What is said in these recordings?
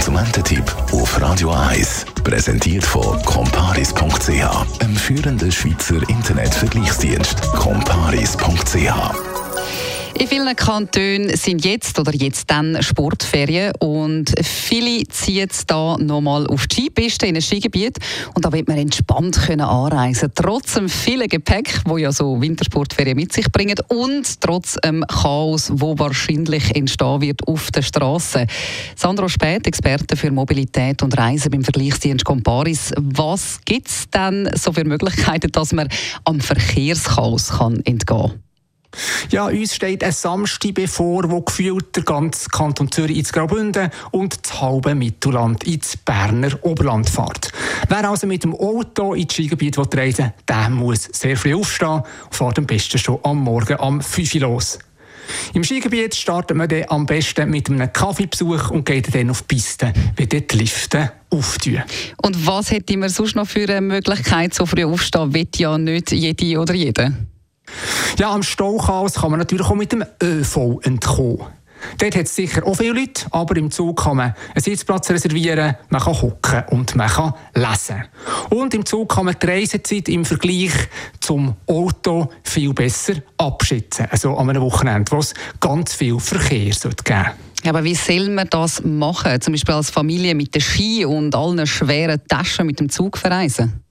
Konsumententipp auf Radio 1. Präsentiert von comparis.ch, einem führenden Schweizer Internetvergleichsdienst. comparis.ch in vielen Kantonen sind jetzt oder jetzt dann Sportferien und viele ziehen jetzt da nochmal auf die Skipiste in ein Skigebiet und da wird man entspannt können anreisen trotz dem vielen Gepäck, wo ja so Wintersportferien mit sich bringen und trotz dem Chaos, wo wahrscheinlich entstehen wird auf der Straße. Sandro Spät, Experte für Mobilität und Reisen beim Vergleichsdienst Comparis. Was gibt es denn so für Möglichkeiten, dass man am Verkehrschaos kann entgehen kann? Ja, uns steht ein Samstag bevor, wo gefühlt der ganze Kanton Zürich ins Graubünden und das halbe Mittelland ins Berner Oberland fährt. Wer also mit dem Auto ins Skigebiet reisen will, der muss sehr früh aufstehen und fährt am besten schon am Morgen am 5 Uhr los. Im Skigebiet startet man dann am besten mit einem Kaffeebesuch und geht dann auf die Piste, wie die Lifte auftun. Und was hätte man sonst noch für eine Möglichkeit, so früh aufstehen? Will ja nicht jede oder jeder. Ja, am Stauchaos kann man natürlich auch mit dem ÖV entkommen. Dort hat es sicher auch viele Leute, aber im Zug kann man einen Sitzplatz reservieren, man kann hocken und man kann lesen. Und im Zug kann man die Reisezeit im Vergleich zum Auto viel besser abschätzen. Also an einem Wochenende, wo es ganz viel Verkehr sollte geben ja, aber wie soll man das machen? Zum Beispiel als Familie mit den Ski und allen schweren Taschen mit dem Zug verreisen?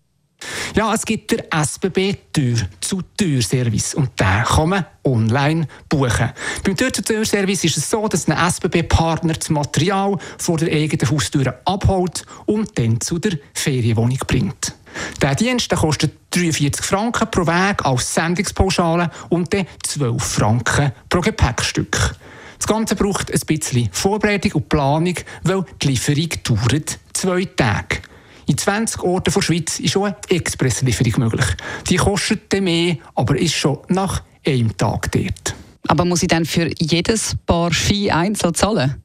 Ja, es gibt der SBB Tür-zu-Tür-Service und den kann man online buchen. Beim Tür-zu-Tür-Service ist es so, dass ein SBB-Partner das Material vor der eigenen Haustür abholt und dann zu der Ferienwohnung bringt. Der Dienst der kostet 43 Franken pro Weg als Sendungspauschale und dann 12 Franken pro Gepäckstück. Das Ganze braucht ein bisschen Vorbereitung und Planung, weil die Lieferung dauert zwei Tage. In 20 Orten der Schweiz ist schon eine Expresslieferung möglich. Die kostet mehr, aber ist schon nach einem Tag dort. Aber muss ich dann für jedes Paar Ski einzeln zahlen?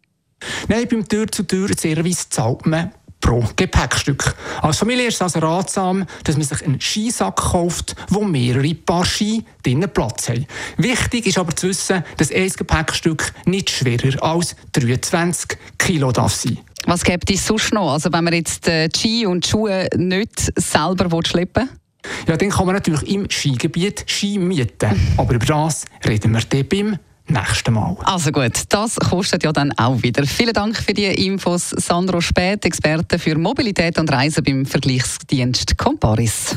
Nein, beim Tür-zu-Tür-Service zahlt man pro Gepäckstück. Als Familie ist es also ratsam, dass man sich einen Skisack kauft, wo mehrere Paar Ski drinnen Platz haben. Wichtig ist aber zu wissen, dass ein Gepäckstück nicht schwerer als 23 Kilo darf sein was gibt es sonst noch? Also wenn man jetzt äh, die Ski und die Schuhe nicht selber schleppen will? Ja, dann kann man natürlich im Skigebiet Ski mieten. Aber über das reden wir dann beim nächsten Mal. Also gut, das kostet ja dann auch wieder. Vielen Dank für die Infos, Sandro Spät, Experte für Mobilität und Reisen beim Vergleichsdienst Comparis.